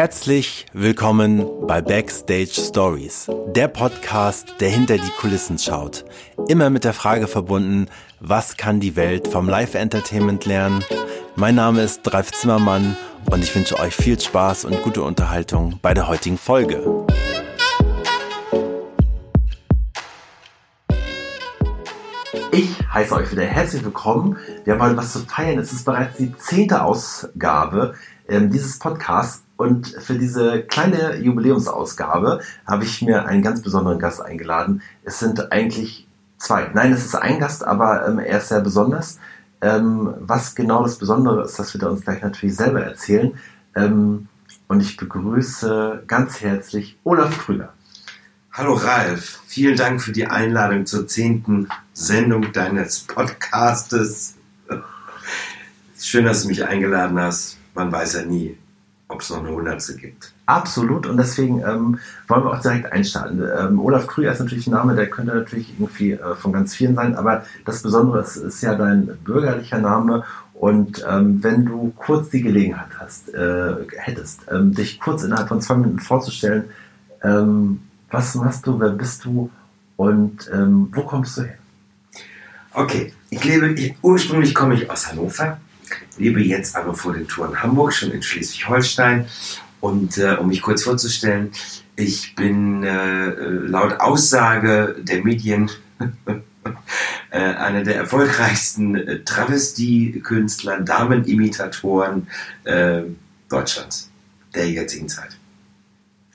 Herzlich willkommen bei Backstage Stories, der Podcast, der hinter die Kulissen schaut. Immer mit der Frage verbunden, was kann die Welt vom Live-Entertainment lernen? Mein Name ist Dreif Zimmermann und ich wünsche euch viel Spaß und gute Unterhaltung bei der heutigen Folge. Ich heiße euch wieder herzlich willkommen. Wir haben heute was zu feiern. Es ist bereits die zehnte Ausgabe ähm, dieses Podcasts. Und für diese kleine Jubiläumsausgabe habe ich mir einen ganz besonderen Gast eingeladen. Es sind eigentlich zwei. Nein, es ist ein Gast, aber ähm, er ist sehr besonders. Ähm, was genau das Besondere ist, das wird er uns gleich natürlich selber erzählen. Ähm, und ich begrüße ganz herzlich Olaf Krüger. Hallo Ralf, vielen Dank für die Einladung zur zehnten Sendung deines Podcastes. Schön, dass du mich eingeladen hast. Man weiß ja nie, ob es noch eine Hundertste gibt. Absolut und deswegen ähm, wollen wir auch direkt einstarten. Ähm, Olaf Krüger ist natürlich ein Name, der könnte natürlich irgendwie äh, von ganz vielen sein, aber das Besondere ist, ist ja dein bürgerlicher Name und ähm, wenn du kurz die Gelegenheit hast, äh, hättest, ähm, dich kurz innerhalb von zwei Minuten vorzustellen, ähm, was machst du, wer bist du und ähm, wo kommst du her? Okay, ich lebe, ich, ursprünglich komme ich aus Hannover, lebe jetzt aber vor den Touren Hamburg, schon in Schleswig-Holstein. Und äh, um mich kurz vorzustellen, ich bin äh, laut Aussage der Medien äh, einer der erfolgreichsten äh, Travestie-Künstler, Damenimitatoren äh, Deutschlands der jetzigen Zeit.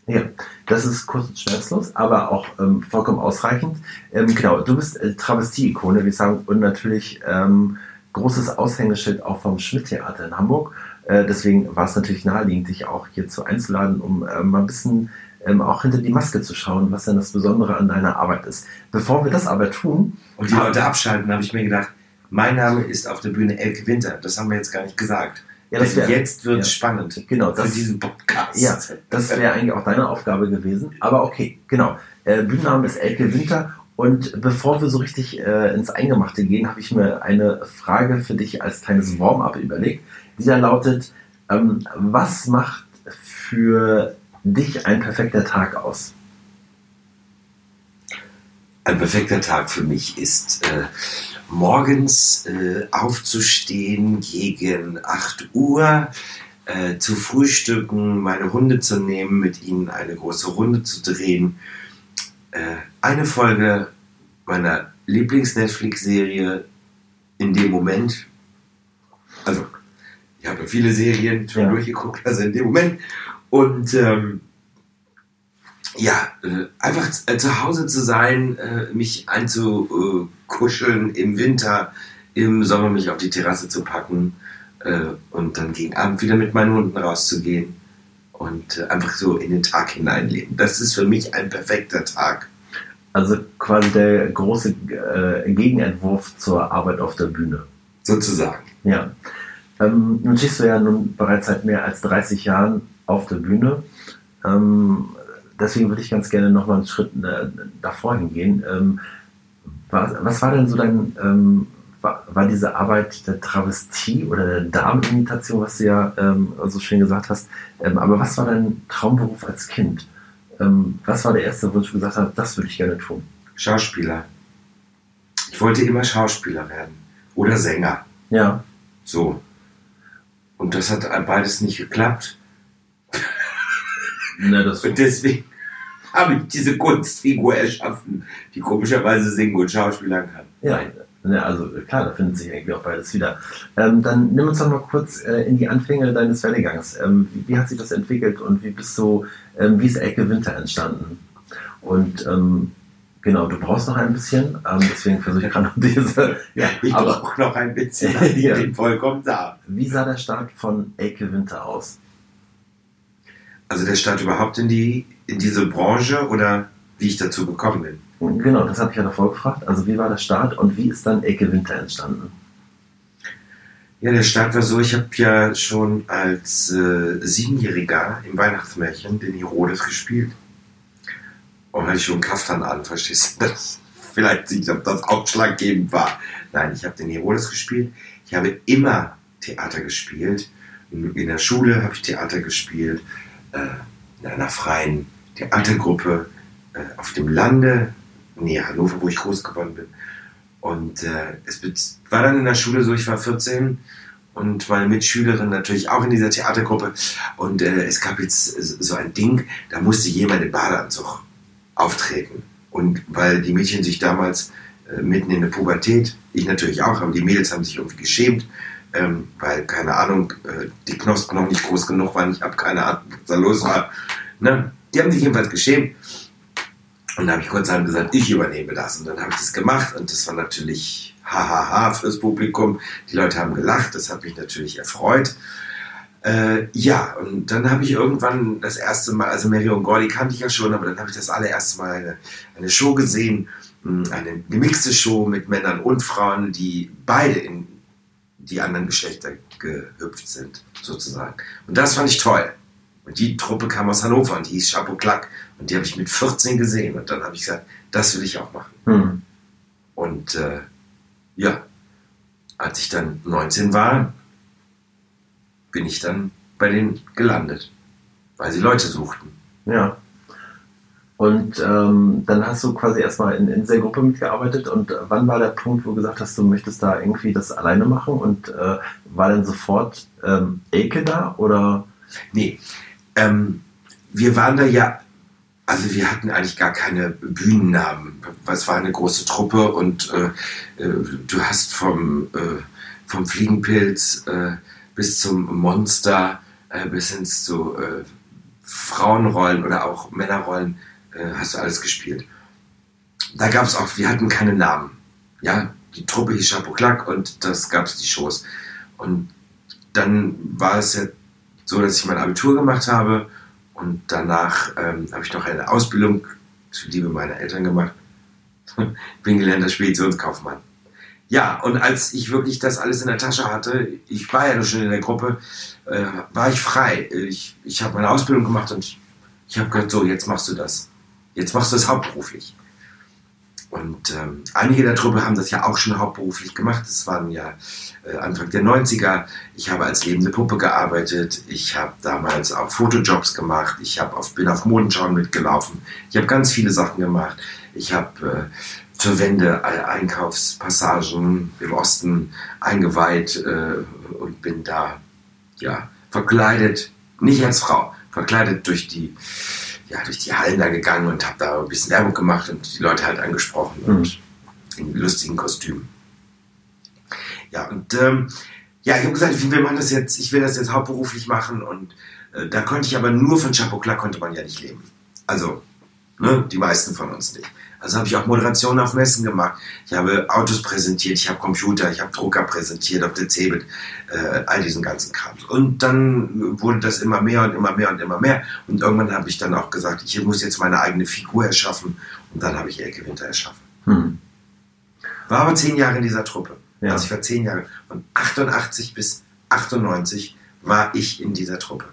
Ja, das ist kurz und schmerzlos, aber auch ähm, vollkommen ausreichend. Ähm, genau, du bist äh, Travestie-Ikone, ich sagen, und natürlich ähm, großes Aushängeschild auch vom Schmidt-Theater in Hamburg. Äh, deswegen war es natürlich naheliegend, dich auch hierzu einzuladen, um äh, mal ein bisschen ähm, auch hinter die Maske zu schauen, was denn das Besondere an deiner Arbeit ist. Bevor wir das aber tun. Und die Leute abschalten, habe ich mir gedacht, mein Name ist auf der Bühne Elke Winter. Das haben wir jetzt gar nicht gesagt. Ja, das wär, jetzt wird es ja, spannend genau, das, für diesen Podcast. Ja, das wäre eigentlich auch deine Aufgabe gewesen. Aber okay, genau. Äh, Bühnenname ist Elke Winter. Und bevor wir so richtig äh, ins Eingemachte gehen, habe ich mir eine Frage für dich als kleines Warm-up überlegt, die da lautet, ähm, was macht für dich ein perfekter Tag aus? Ein perfekter Tag für mich ist äh, morgens äh, aufzustehen gegen 8 Uhr, äh, zu frühstücken, meine Hunde zu nehmen, mit ihnen eine große Runde zu drehen, äh, eine Folge meiner Lieblings-Netflix-Serie in dem Moment, also ich habe viele Serien schon ja. durchgeguckt, also in dem Moment, und ähm, ja, äh, einfach äh, zu Hause zu sein, äh, mich einzukuscheln im Winter, im Sommer mich auf die Terrasse zu packen und dann gegen Abend wieder mit meinen Hunden rauszugehen und einfach so in den Tag hineinleben. Das ist für mich ein perfekter Tag. Also quasi der große Gegenentwurf zur Arbeit auf der Bühne. Sozusagen. Ja. Ähm, nun stehst du ja nun bereits seit mehr als 30 Jahren auf der Bühne. Ähm, deswegen würde ich ganz gerne noch mal einen Schritt äh, davor hingehen. Ähm, was, was, war denn so dein, ähm, war, war, diese Arbeit der Travestie oder der Damenimitation, was du ja ähm, so schön gesagt hast, ähm, aber was war dein Traumberuf als Kind? Ähm, was war der erste Wunsch, wo du gesagt hast, das würde ich gerne tun? Schauspieler. Ich wollte immer Schauspieler werden oder Sänger. Ja. So. Und das hat beides nicht geklappt. Na, das und deswegen habe ich diese Kunstfigur erschaffen, die komischerweise singen und schauspielern kann. Ja, ja, also klar, da findet sich irgendwie auch beides wieder. Ähm, dann nimm uns doch mal kurz äh, in die Anfänge deines Werdegangs. Ähm, wie, wie, hat sich das entwickelt und wie bist du, ähm, wie ist Ecke Winter entstanden? Und ähm, genau, du brauchst noch ein bisschen, ähm, deswegen versuche ich gerade noch diese. Ja, ich brauche noch ein bisschen, ich bin vollkommen da. Wie sah der Start von Ecke Winter aus? Also der Start überhaupt in die in diese Branche oder wie ich dazu gekommen bin? Genau, das habe ich ja davor gefragt. Also wie war der Start und wie ist dann Ecke Winter entstanden? Ja, der Start war so, ich habe ja schon als äh, Siebenjähriger im Weihnachtsmärchen den Herodes gespielt. Und hatte ich schon einen Kaftan an, verstehst du? Das, vielleicht nicht, ob das ausschlaggebend war. Nein, ich habe den Herodes gespielt. Ich habe immer Theater gespielt. In der Schule habe ich Theater gespielt äh, in einer freien Theatergruppe äh, auf dem Lande, näher Hannover, wo ich groß geworden bin. Und äh, es war dann in der Schule so, ich war 14 und meine Mitschülerin natürlich auch in dieser Theatergruppe. Und äh, es gab jetzt so ein Ding, da musste jemand im Badeanzug auftreten. Und weil die Mädchen sich damals äh, mitten in der Pubertät, ich natürlich auch, aber die Mädels haben sich irgendwie geschämt, ähm, weil, keine Ahnung, äh, die Knospen noch nicht groß genug waren, ich habe keine Ahnung, was da los war. Ne? Die haben sich jedenfalls geschämt. Und da habe ich kurzerhand gesagt, ich übernehme das. Und dann habe ich das gemacht und das war natürlich hahaha fürs Publikum. Die Leute haben gelacht, das hat mich natürlich erfreut. Äh, ja, und dann habe ich irgendwann das erste Mal, also Marion Gordy kannte ich ja schon, aber dann habe ich das allererste Mal eine, eine Show gesehen, hm, eine gemixte Show mit Männern und Frauen, die beide in die anderen Geschlechter gehüpft sind, sozusagen. Und das fand ich toll. Und die Truppe kam aus Hannover und die hieß Chapeau Clack. Und die habe ich mit 14 gesehen. Und dann habe ich gesagt, das will ich auch machen. Hm. Und äh, ja, als ich dann 19 war, bin ich dann bei denen gelandet, weil sie Leute suchten. Ja. Und ähm, dann hast du quasi erstmal in, in dieser Gruppe mitgearbeitet. Und äh, wann war der Punkt, wo du gesagt hast, du möchtest da irgendwie das alleine machen? Und äh, war dann sofort ähm, Elke da? Oder? Nee. Ähm, wir waren da ja, also wir hatten eigentlich gar keine Bühnennamen. Es war eine große Truppe und äh, äh, du hast vom, äh, vom Fliegenpilz äh, bis zum Monster, äh, bis hin zu äh, Frauenrollen oder auch Männerrollen, hast du alles gespielt. Da gab es auch, wir hatten keine Namen. Ja, die Truppe hieß Chapeau Clack und das gab es die Shows. Und dann war es ja so, dass ich mein Abitur gemacht habe und danach ähm, habe ich noch eine Ausbildung zur Liebe meiner Eltern gemacht. Bin gelernter Speditionskaufmann. Ja, und als ich wirklich das alles in der Tasche hatte, ich war ja schon in der Gruppe, äh, war ich frei. Ich, ich habe meine Ausbildung gemacht und ich, ich habe gesagt, so, jetzt machst du das. Jetzt machst du es hauptberuflich. Und ähm, einige der Truppe haben das ja auch schon hauptberuflich gemacht. Das waren ja äh, Anfang der 90er. Ich habe als lebende Puppe gearbeitet. Ich habe damals auch Fotojobs gemacht. Ich habe auf, bin auf Modenschauen mitgelaufen. Ich habe ganz viele Sachen gemacht. Ich habe äh, zur Wende Einkaufspassagen im Osten eingeweiht äh, und bin da ja, verkleidet, nicht als Frau, verkleidet durch die, ja, durch die Hallen da gegangen und habe da ein bisschen Werbung gemacht und die Leute halt angesprochen mhm. und in lustigen Kostümen. Ja, und ähm, ja, ich habe gesagt, ich will machen das jetzt, ich will das jetzt hauptberuflich machen und äh, da konnte ich aber nur von Chapeau Clac konnte man ja nicht leben. Also, ne, die meisten von uns nicht. Also habe ich auch Moderationen auf Messen gemacht. Ich habe Autos präsentiert, ich habe Computer, ich habe Drucker präsentiert auf der Cebit, äh, all diesen ganzen Kram. Und dann wurde das immer mehr und immer mehr und immer mehr. Und irgendwann habe ich dann auch gesagt, ich muss jetzt meine eigene Figur erschaffen. Und dann habe ich Elke Winter erschaffen. Hm. War aber zehn Jahre in dieser Truppe. Ja. Also ich war zehn Jahre. Von 88 bis 98 war ich in dieser Truppe.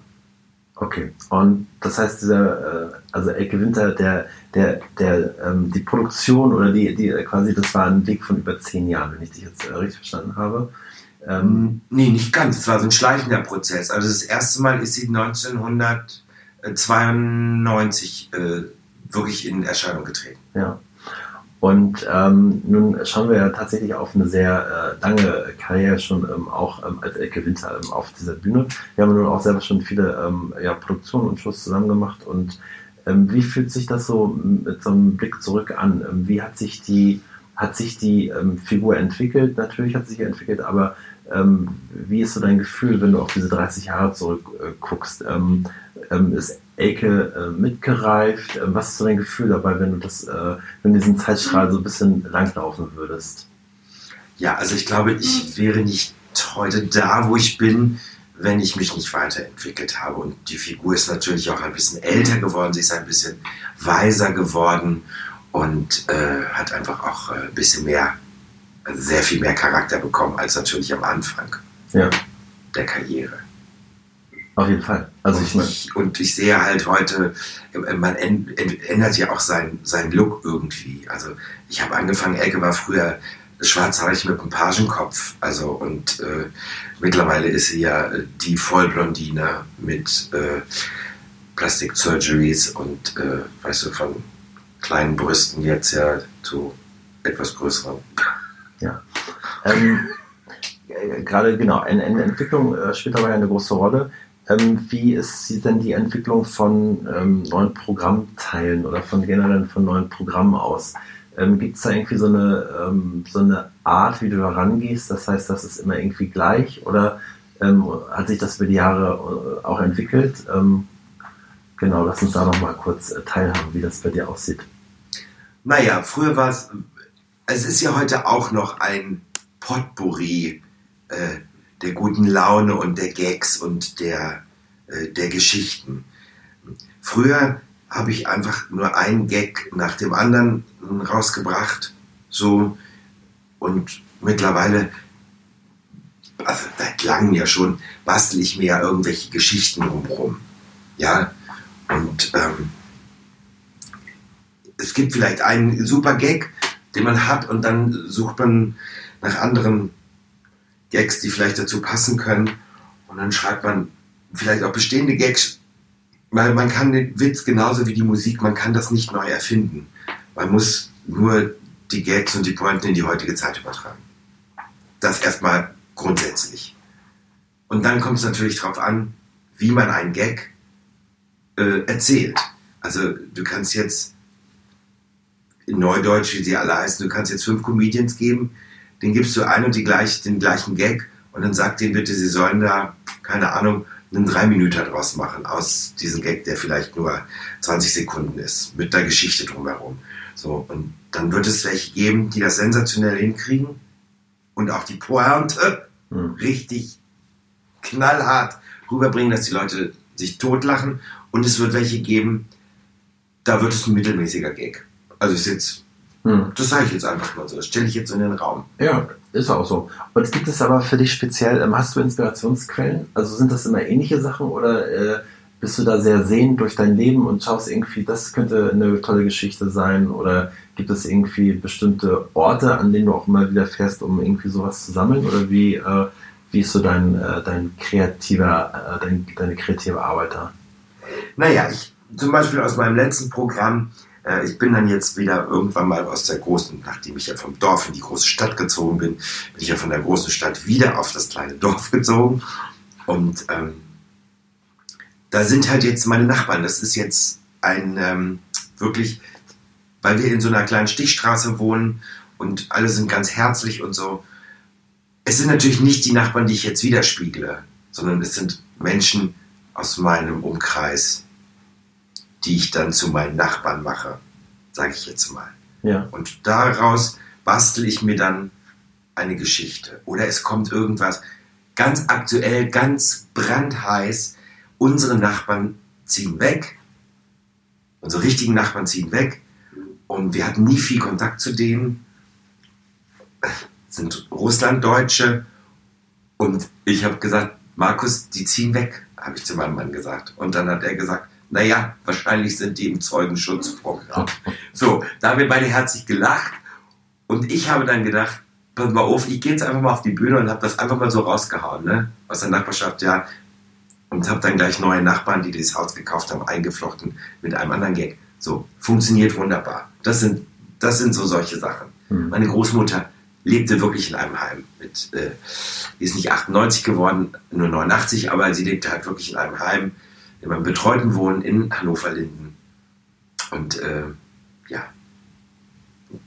Okay. Und das heißt, dieser, äh, also Elke Winter, der, der, der, ähm, die Produktion oder die, die quasi, das war ein Weg von über zehn Jahren, wenn ich dich jetzt äh, richtig verstanden habe. Ähm, nee, nicht ganz. Es war so ein schleichender Prozess. Also das erste Mal ist sie 1992 äh, wirklich in Erscheinung getreten. Ja. Und ähm, nun schauen wir ja tatsächlich auf eine sehr äh, lange Karriere schon ähm, auch ähm, als Elke Winter ähm, auf dieser Bühne. Wir haben nun auch selber schon viele ähm, ja, Produktionen und Shows zusammen gemacht. Und wie fühlt sich das so mit so einem Blick zurück an? Ähm, wie hat sich die, hat sich die ähm, Figur entwickelt? Natürlich hat sie sich entwickelt, aber ähm, wie ist so dein Gefühl, wenn du auf diese 30 Jahre zurückguckst? Ähm, ähm, ist Elke äh, mitgereift? Ähm, was ist so dein Gefühl dabei, wenn du das, äh, wenn du diesen Zeitstrahl so ein bisschen langlaufen würdest? Ja, also ich glaube, ich wäre nicht heute da, wo ich bin, wenn ich mich nicht weiterentwickelt habe. Und die Figur ist natürlich auch ein bisschen älter geworden, sie ist ein bisschen weiser geworden und äh, hat einfach auch äh, ein bisschen mehr sehr viel mehr Charakter bekommen als natürlich am Anfang ja. der Karriere. Auf jeden Fall. Also ich, ich, und ich sehe halt heute, äh, man ändert ja auch seinen sein Look irgendwie. Also ich habe angefangen, Elke war früher schwarzhaarig mit einem Pagenkopf. Also und äh, mittlerweile ist sie ja die Vollblondine mit äh, Plastic Surgeries und, äh, weißt du, von kleinen Brüsten jetzt ja zu etwas größeren. Ja. Ähm, äh, Gerade genau, eine, eine Entwicklung äh, spielt dabei eine große Rolle. Ähm, wie ist denn die Entwicklung von ähm, neuen Programmteilen oder von generell von neuen Programmen aus? Ähm, Gibt es da irgendwie so eine, ähm, so eine Art, wie du da rangehst? Das heißt, das ist immer irgendwie gleich oder ähm, hat sich das über die Jahre äh, auch entwickelt? Ähm, genau, lass uns da noch mal kurz äh, teilhaben, wie das bei dir aussieht. Naja, früher war es, es ist ja heute auch noch ein Potpourri äh, der guten Laune und der Gags und der, äh, der Geschichten. Früher habe ich einfach nur einen Gag nach dem anderen rausgebracht, so und mittlerweile, also seit langem ja schon, bastel ich mir ja irgendwelche Geschichten drumherum. Ja, und ähm, es gibt vielleicht einen super Gag, den man hat und dann sucht man nach anderen Gags, die vielleicht dazu passen können und dann schreibt man vielleicht auch bestehende Gags, weil man kann den Witz genauso wie die Musik, man kann das nicht neu erfinden. Man muss nur die Gags und die Pointen in die heutige Zeit übertragen. Das erstmal grundsätzlich. Und dann kommt es natürlich darauf an, wie man einen Gag äh, erzählt. Also du kannst jetzt in Neudeutsch, wie sie alle heißen, du kannst jetzt fünf Comedians geben, den gibst du ein und die gleich, den gleichen Gag und dann sag denen bitte, sie sollen da, keine Ahnung, einen drei Minuten draus machen aus diesem Gag, der vielleicht nur 20 Sekunden ist, mit der Geschichte drumherum. So, und dann wird es welche geben, die das sensationell hinkriegen und auch die Pointe Hm. richtig knallhart rüberbringen, dass die Leute sich totlachen. Und es wird welche geben, da wird es ein mittelmäßiger Gag. Also ist jetzt, Hm. das sage ich jetzt einfach mal so, das stelle ich jetzt in den Raum. Ja, ist auch so. Und gibt es aber für dich speziell, ähm, hast du Inspirationsquellen? Also sind das immer ähnliche Sachen oder äh, bist du da sehr sehend durch dein Leben und schaust irgendwie, das könnte eine tolle Geschichte sein? Oder gibt es irgendwie bestimmte Orte, an denen du auch immer wieder fährst, um irgendwie sowas zu sammeln? Oder wie, äh, wie ist so dein, äh, dein kreativer, äh, dein, deine kreative Arbeit da? Naja, ich zum Beispiel aus meinem letzten Programm, äh, ich bin dann jetzt wieder irgendwann mal aus der großen, nachdem ich ja vom Dorf in die große Stadt gezogen bin, bin ich ja von der großen Stadt wieder auf das kleine Dorf gezogen. Und ähm, da sind halt jetzt meine Nachbarn. Das ist jetzt ein ähm, wirklich, weil wir in so einer kleinen Stichstraße wohnen und alle sind ganz herzlich und so. Es sind natürlich nicht die Nachbarn, die ich jetzt widerspiegle, sondern es sind Menschen aus meinem Umkreis, die ich dann zu meinen Nachbarn mache, sage ich jetzt mal. Ja. Und daraus bastel ich mir dann eine Geschichte. Oder es kommt irgendwas ganz aktuell, ganz brandheiß. Unsere Nachbarn ziehen weg. Unsere richtigen Nachbarn ziehen weg. Und wir hatten nie viel Kontakt zu denen. Sind Russlanddeutsche. Und ich habe gesagt, Markus, die ziehen weg, habe ich zu meinem Mann gesagt. Und dann hat er gesagt, naja, wahrscheinlich sind die im Zeugenschutzprogramm. So, da haben wir beide herzlich gelacht. Und ich habe dann gedacht, pass mal auf, ich gehe jetzt einfach mal auf die Bühne und habe das einfach mal so rausgehauen, ne? Aus der Nachbarschaft, ja. Und habe dann gleich neue Nachbarn, die das Haus gekauft haben, eingeflochten mit einem anderen Gag. So, funktioniert wunderbar. Das sind, das sind so solche Sachen. Hm. Meine Großmutter lebte wirklich in einem Heim. Mit, äh, die ist nicht 98 geworden, nur 89, aber sie lebte halt wirklich in einem Heim, in einem betreuten Wohnen in Hannover-Linden. Und äh, ja,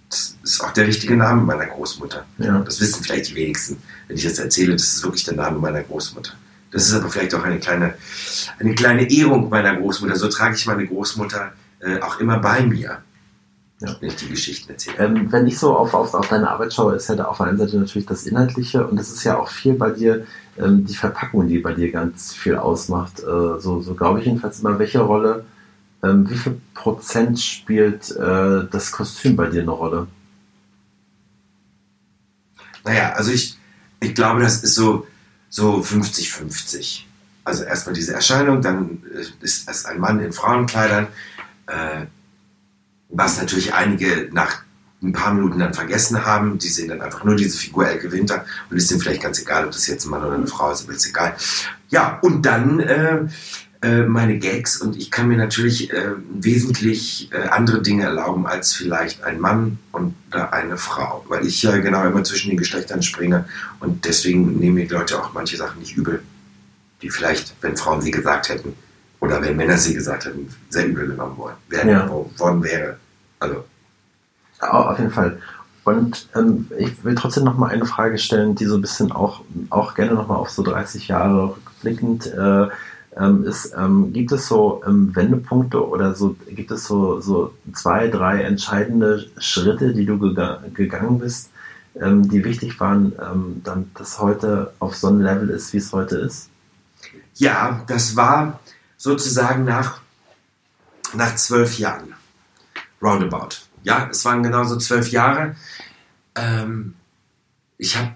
das ist auch der richtige Name meiner Großmutter. Ja. Das wissen vielleicht die wenigsten, wenn ich das erzähle. Das ist wirklich der Name meiner Großmutter. Das ist aber vielleicht auch eine kleine, eine kleine Ehrung meiner Großmutter. So trage ich meine Großmutter äh, auch immer bei mir, Ja. wenn ich die Geschichten erzähle. Ähm, wenn ich so auf, auf, auf deine Arbeit schaue, ist ja da auf der einen Seite natürlich das Inhaltliche und es ist ja auch viel bei dir, ähm, die Verpackung, die bei dir ganz viel ausmacht. Äh, so so glaube ich jedenfalls immer, welche Rolle, ähm, wie viel Prozent spielt äh, das Kostüm bei dir eine Rolle? Naja, also ich, ich glaube, das ist so, so 50-50. Also erstmal diese Erscheinung, dann äh, ist es ein Mann in Frauenkleidern, äh, was natürlich einige nach ein paar Minuten dann vergessen haben. Die sehen dann einfach nur diese Figur Elke Winter und ist denen vielleicht ganz egal, ob das jetzt ein Mann oder eine Frau ist, aber ist egal. Ja, und dann äh, äh, meine Gags und ich kann mir natürlich äh, wesentlich äh, andere Dinge erlauben als vielleicht ein Mann und eine Frau, weil ich ja genau immer zwischen den Geschlechtern springe und deswegen nehmen mir die Leute auch manche Sachen nicht übel, die vielleicht, wenn Frauen sie gesagt hätten oder wenn Männer sie gesagt hätten, sehr übel genommen worden, werden, Ja. worden wäre. Also, auf jeden Fall. Und ähm, ich will trotzdem noch mal eine Frage stellen, die so ein bisschen auch, auch gerne noch mal auf so 30 Jahre rückblickend äh, ähm, ist. Ähm, gibt es so ähm, Wendepunkte oder so, gibt es so, so zwei, drei entscheidende Schritte, die du gega gegangen bist, ähm, die wichtig waren, ähm, dann das heute auf so einem Level ist, wie es heute ist? Ja, das war sozusagen nach, nach zwölf Jahren. Roundabout. Ja, es waren genauso zwölf Jahre. Ähm, ich habe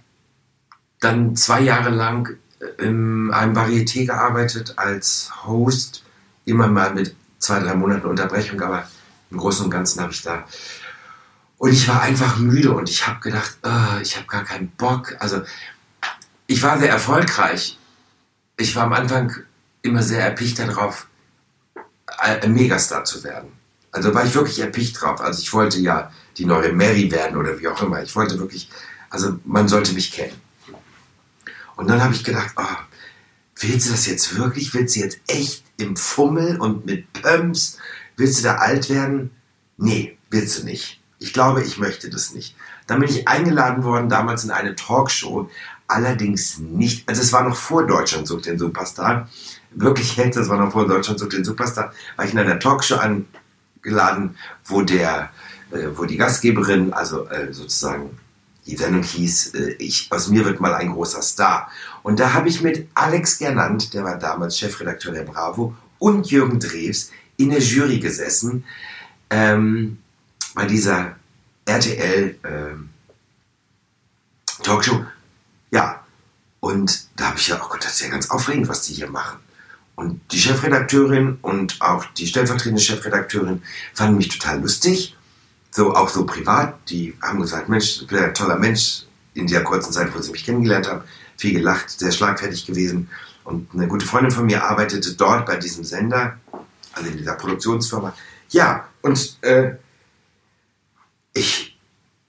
dann zwei Jahre lang in einem Varieté gearbeitet als Host. Immer mal mit zwei, drei Monaten Unterbrechung, aber im Großen und Ganzen habe ich da. Und ich war einfach müde und ich habe gedacht, ah, ich habe gar keinen Bock. Also ich war sehr erfolgreich. Ich war am Anfang immer sehr erpicht darauf, ein Megastar zu werden. Also war ich wirklich erpicht drauf. Also ich wollte ja die neue Mary werden oder wie auch immer. Ich wollte wirklich, also man sollte mich kennen. Und dann habe ich gedacht, oh, willst du das jetzt wirklich? Willst du jetzt echt im Fummel und mit Pumps? Willst du da alt werden? Nee, willst du nicht. Ich glaube, ich möchte das nicht. Dann bin ich eingeladen worden damals in eine Talkshow, allerdings nicht, also es war noch vor Deutschland sucht den Superstar, wirklich jetzt, das war noch vor Deutschland sucht den Superstar, war ich in einer Talkshow angeladen, wo der, äh, wo die Gastgeberin, also äh, sozusagen die Sendung hieß, äh, ich, aus mir wird mal ein großer Star. Und da habe ich mit Alex Gernand, der war damals Chefredakteur der Bravo, und Jürgen Drews in der Jury gesessen ähm, bei dieser RTL ähm, Talkshow. Ja, und da habe ich ja, oh Gott, das ist ja ganz aufregend, was die hier machen. Und die Chefredakteurin und auch die stellvertretende Chefredakteurin fanden mich total lustig so auch so privat, die haben gesagt, Mensch, ich bin ein toller Mensch in der kurzen Zeit, wo sie mich kennengelernt haben, viel gelacht, sehr schlagfertig gewesen. Und eine gute Freundin von mir arbeitete dort bei diesem Sender, also in dieser Produktionsfirma. Ja, und äh, ich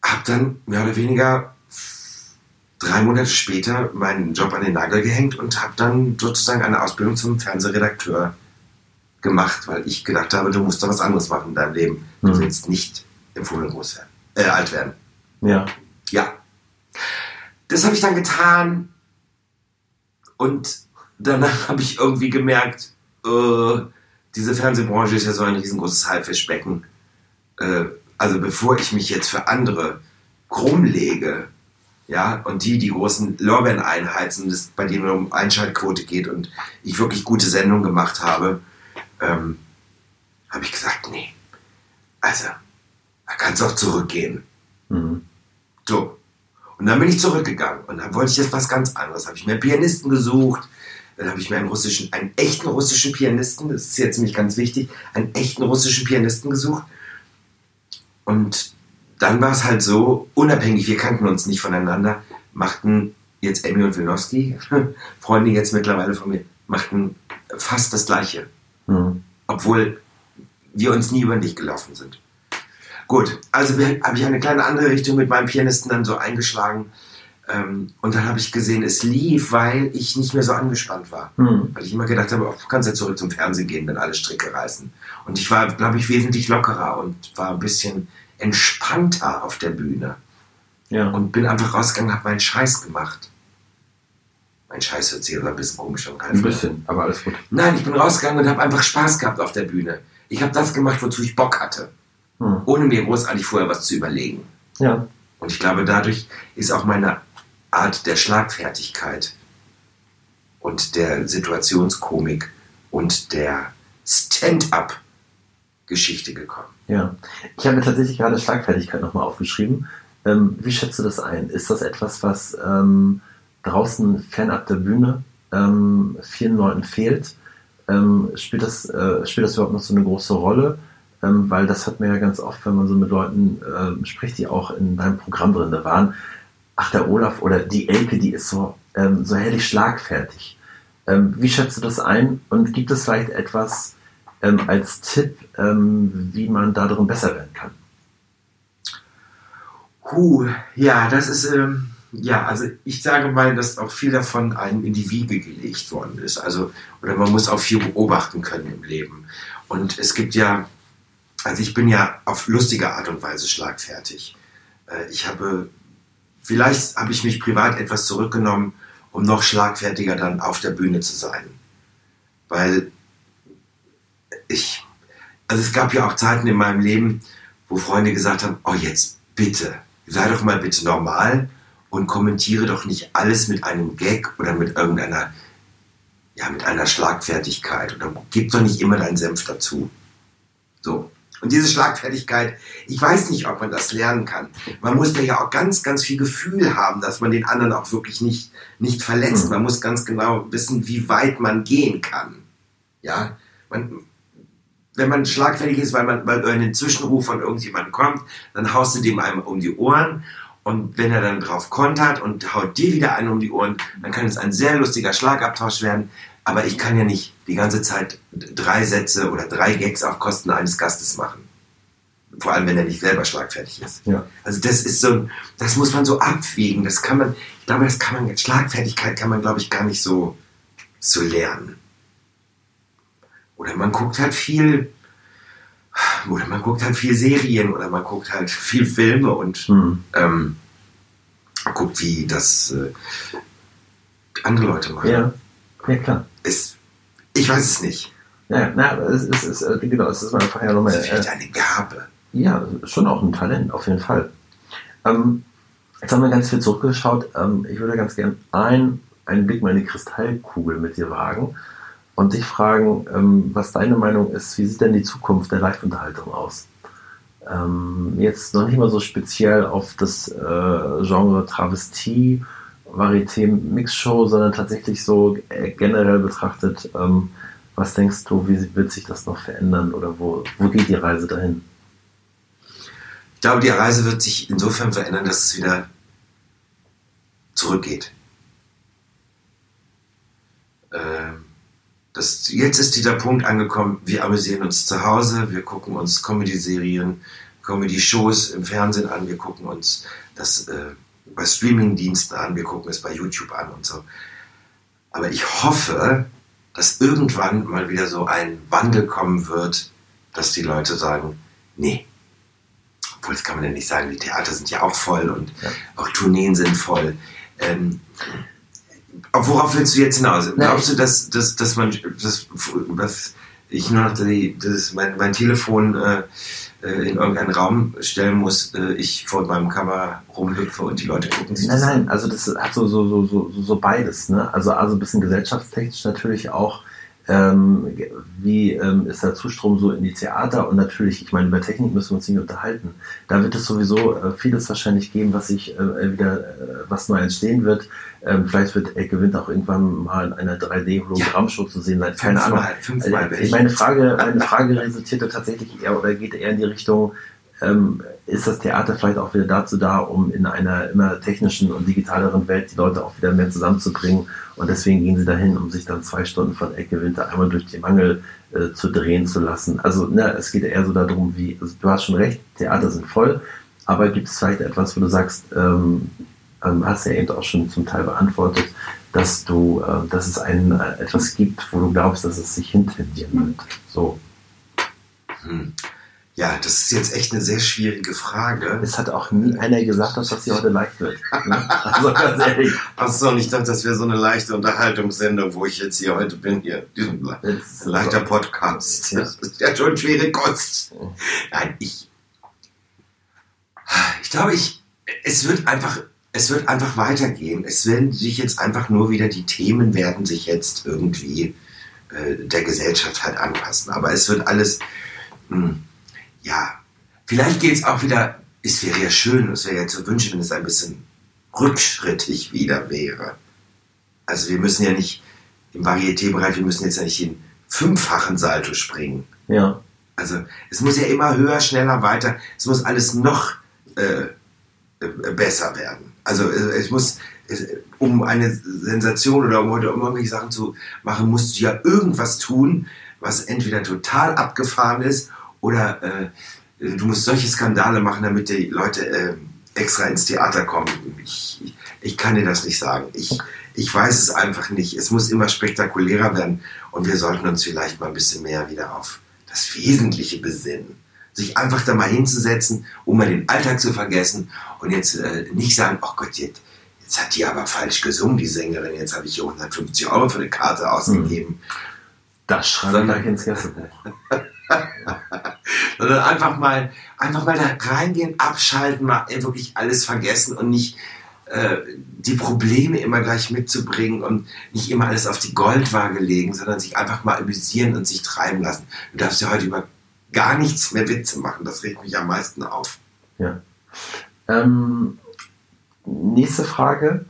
habe dann mehr oder weniger drei Monate später meinen Job an den Nagel gehängt und habe dann sozusagen eine Ausbildung zum Fernsehredakteur gemacht, weil ich gedacht habe, du musst da was anderes machen in deinem Leben. Du Mhm. willst nicht im Fummel groß werden, äh, alt werden. Ja. Ja. Das habe ich dann getan und danach habe ich irgendwie gemerkt, äh, diese Fernsehbranche ist ja so ein riesengroßes Haifischbecken. Äh, also bevor ich mich jetzt für andere krumm lege, ja, und die die großen Lorbeeren einheizen, das bei denen es um Einschaltquote geht und ich wirklich gute Sendungen gemacht habe, ähm, habe ich gesagt, nee, also, da kannst du auch zurückgehen. Mhm. So. Und dann bin ich zurückgegangen und dann wollte ich jetzt was ganz anderes. Habe ich mir einen Pianisten gesucht. Dann habe ich mir einen russischen, einen echten russischen Pianisten, das ist jetzt nämlich ganz wichtig, einen echten russischen Pianisten gesucht. Und dann war es halt so, unabhängig, wir kannten uns nicht voneinander, machten jetzt Emmy und Wilnowski, Freunde jetzt mittlerweile von mir, machten fast das Gleiche Mhm. obwohl wir uns nie über den Weg gelaufen sind. Gut, also habe ich eine kleine andere Richtung mit meinem Pianisten dann so eingeschlagen. Ähm, und dann habe ich gesehen, es lief, weil ich nicht mehr so angespannt war. Mhm. Weil ich immer gedacht habe, oh, du kannst ja zurück zum Fernsehen gehen, wenn alle Stricke reißen. Und ich war, glaube ich, wesentlich lockerer und war ein bisschen entspannter auf der Bühne. Ja. Und bin einfach rausgegangen, habe meinen Scheiß gemacht. Mein Scheiß hört sich aber ein bisschen komisch an. Ein bisschen, aber alles gut. Nein, ich bin rausgegangen und habe einfach Spaß gehabt auf der Bühne. Ich habe das gemacht, wozu ich Bock hatte, Mhm. ohne mir großartig vorher was zu überlegen. Ja. Und ich glaube, dadurch ist auch meine Art der Schlagfertigkeit und der Situationskomik und der Stand-up-Geschichte gekommen. Ja, ich habe mir tatsächlich gerade Schlagfertigkeit nochmal aufgeschrieben. Ähm, wie schätzt du das ein? Ist das etwas, was ähm, draußen fernab der Bühne ähm, vielen Leuten fehlt? Ähm, spielt, das, äh, spielt das überhaupt noch so eine große Rolle? Ähm, weil das hat man ja ganz oft, wenn man so mit Leuten ähm, spricht, die auch in deinem Programm drin waren. Ach, der Olaf oder die Elke, die ist so, ähm, so herrlich schlagfertig. Wie schätzt du das ein? Und gibt es vielleicht etwas ähm, als Tipp, ähm, wie man darin besser werden kann? Huh, ja, das ist, ähm, ja, also ich sage mal, dass auch viel davon einem in die Wiege gelegt worden ist. Also, oder man muss auch viel beobachten können im Leben. Und es gibt ja, also ich bin ja auf lustige Art und Weise schlagfertig. Äh, ich habe, vielleicht habe ich mich privat etwas zurückgenommen, um noch schlagfertiger dann auf der Bühne zu sein. Weil ich, also es gab ja auch Zeiten in meinem Leben, wo Freunde gesagt haben, oh jetzt bitte, sei doch mal bitte normal und kommentiere doch nicht alles mit einem Gag oder mit irgendeiner, ja, mit einer Schlagfertigkeit oder gib doch nicht immer deinen Senf dazu. So. Und diese Schlagfertigkeit, ich weiß nicht, ob man das lernen kann. Man muss da ja auch ganz, ganz viel Gefühl haben, dass man den anderen auch wirklich nicht, nicht verletzt. Mhm. Man muss ganz genau wissen, wie weit man gehen kann. Ja, man, wenn man schlagfertig ist, weil man, weil ein Zwischenruf von irgendjemandem kommt, dann haust du dem einem um die Ohren. Und wenn er dann drauf kontert und haut dir wieder einen um die Ohren, dann kann es ein sehr lustiger Schlagabtausch werden. Aber ich kann ja nicht die ganze Zeit drei Sätze oder drei Gags auf Kosten eines Gastes machen. Vor allem, wenn er nicht selber schlagfertig ist. Ja. Also das ist so, das muss man so abwägen. Das kann man, ich glaube, das kann man, Schlagfertigkeit kann man, glaube ich, gar nicht so, so lernen. Oder man guckt halt viel, oder man guckt halt viel Serien oder man guckt halt viel Filme und mhm. ähm, guckt, wie das äh, andere Leute machen. Ja, ja klar. Ist, ich weiß es nicht. Ja, na, es ist, es ist, genau, es ist einfach ja nochmal. Es ist vielleicht eine Gabe. Ja, schon auch ein Talent, auf jeden Fall. Ähm, jetzt haben wir ganz viel zurückgeschaut. Ähm, ich würde ganz gern ein, einen Blick mal in die Kristallkugel mit dir wagen und dich fragen, ähm, was deine Meinung ist, wie sieht denn die Zukunft der Live-Unterhaltung aus? Ähm, jetzt noch nicht mal so speziell auf das äh, Genre Travestie, Varieté, Mixshow, sondern tatsächlich so äh, generell betrachtet, ähm, was denkst du, wie wird sich das noch verändern oder wo, wo geht die Reise dahin? Ich glaube, die Reise wird sich insofern verändern, dass es wieder zurückgeht. Ähm das, jetzt ist dieser Punkt angekommen, wir amüsieren uns zu Hause, wir gucken uns Comedy-Serien, Comedy-Shows im Fernsehen an, wir gucken uns das äh, bei Streaming-Diensten an, wir gucken es bei YouTube an und so. Aber ich hoffe, dass irgendwann mal wieder so ein Wandel kommen wird, dass die Leute sagen, nee, obwohl das kann man ja nicht sagen, die Theater sind ja auch voll und ja. auch Tourneen sind voll. Ähm, Worauf willst du jetzt hinaus? Glaubst du, dass, dass, dass man, dass, dass ich nur noch die, das, mein, mein Telefon äh, äh, in irgendeinen Raum stellen muss, äh, ich vor meinem Kamera rumhüpfe und die Leute gucken sich Nein, nein, also das hat so, so, so, so, so beides. Ne? Also, also ein bisschen gesellschaftstechnisch natürlich auch ähm, wie ähm, ist der Zustrom so in die Theater und natürlich, ich meine, über Technik müssen wir uns nicht unterhalten. Da wird es sowieso äh, vieles wahrscheinlich geben, was sich äh, wieder, äh, was neu entstehen wird. Ähm, vielleicht wird Elke Wind auch irgendwann mal in einer 3D-Hologrammshow ja. zu sehen sein. Keine Ahnung. Fünfmal, äh, meine Frage, meine Frage resultierte tatsächlich eher oder geht eher in die Richtung, ähm, ist das Theater vielleicht auch wieder dazu da, um in einer immer technischen und digitaleren Welt die Leute auch wieder mehr zusammenzubringen. Und deswegen gehen sie dahin, um sich dann zwei Stunden von Ecke Winter einmal durch die Mangel äh, zu drehen zu lassen. Also ne, es geht eher so darum, wie, also du hast schon recht, Theater sind voll, aber gibt es vielleicht etwas, wo du sagst, ähm, ähm, hast ja eben auch schon zum Teil beantwortet, dass du, äh, dass es ein, äh, etwas gibt, wo du glaubst, dass es sich hintendieren wird. So. Hm. Ja, das ist jetzt echt eine sehr schwierige Frage. Es hat auch nie einer gesagt, dass das hier heute leicht wird. Also ganz ehrlich. Achso, ich dachte, das wäre so eine leichte Unterhaltungssendung, wo ich jetzt hier heute bin. Hier, diesen leichter Podcast. Das ist ja schon schwere Kost. Nein, ich. Ich glaube, ich. Es wird einfach. Es wird einfach weitergehen. Es werden sich jetzt einfach nur wieder die Themen werden sich jetzt irgendwie äh, der Gesellschaft halt anpassen. Aber es wird alles. Mh, hm, ja, vielleicht geht es auch wieder, es wäre ja schön, es wäre ja zu wünschen, wenn es ein bisschen rückschrittig wieder wäre. Also wir müssen ja nicht im Varieté-Bereich, wir müssen jetzt ja nicht den fünffachen Salto springen. Ja. Also es muss ja immer höher, schneller, weiter. Es muss alles noch äh, äh besser werden. Also äh, es muss, um eine Sensation oder um heute um irgendwelche Sachen zu machen, musst du ja irgendwas tun, was entweder total abgefahren ist oder äh, du musst solche Skandale machen, damit die Leute äh, extra ins Theater kommen. Ich, ich, kann dir das nicht sagen. Ich, ich weiß es einfach nicht. Es muss immer spektakulärer werden und wir sollten uns vielleicht mal ein bisschen mehr wieder auf das Wesentliche besinnen. Sich einfach da mal hinzusetzen, um mal den Alltag zu vergessen und jetzt äh, nicht sagen, oh Gott, jetzt, jetzt hat die aber falsch gesungen, die Sängerin, jetzt habe ich hier 150 Euro für eine Karte ausgegeben. Das schreibe ich gleich ins Gästebuch. Sondern einfach mal, einfach mal da reingehen, abschalten, mal wirklich alles vergessen und nicht äh, die Probleme immer gleich mitzubringen und nicht immer alles auf die Goldwaage legen, sondern sich einfach mal amüsieren und sich treiben lassen. Du darfst ja heute über gar nichts mehr Witze machen. Das regt mich am meisten auf. Ja. Ähm, nächste Frage.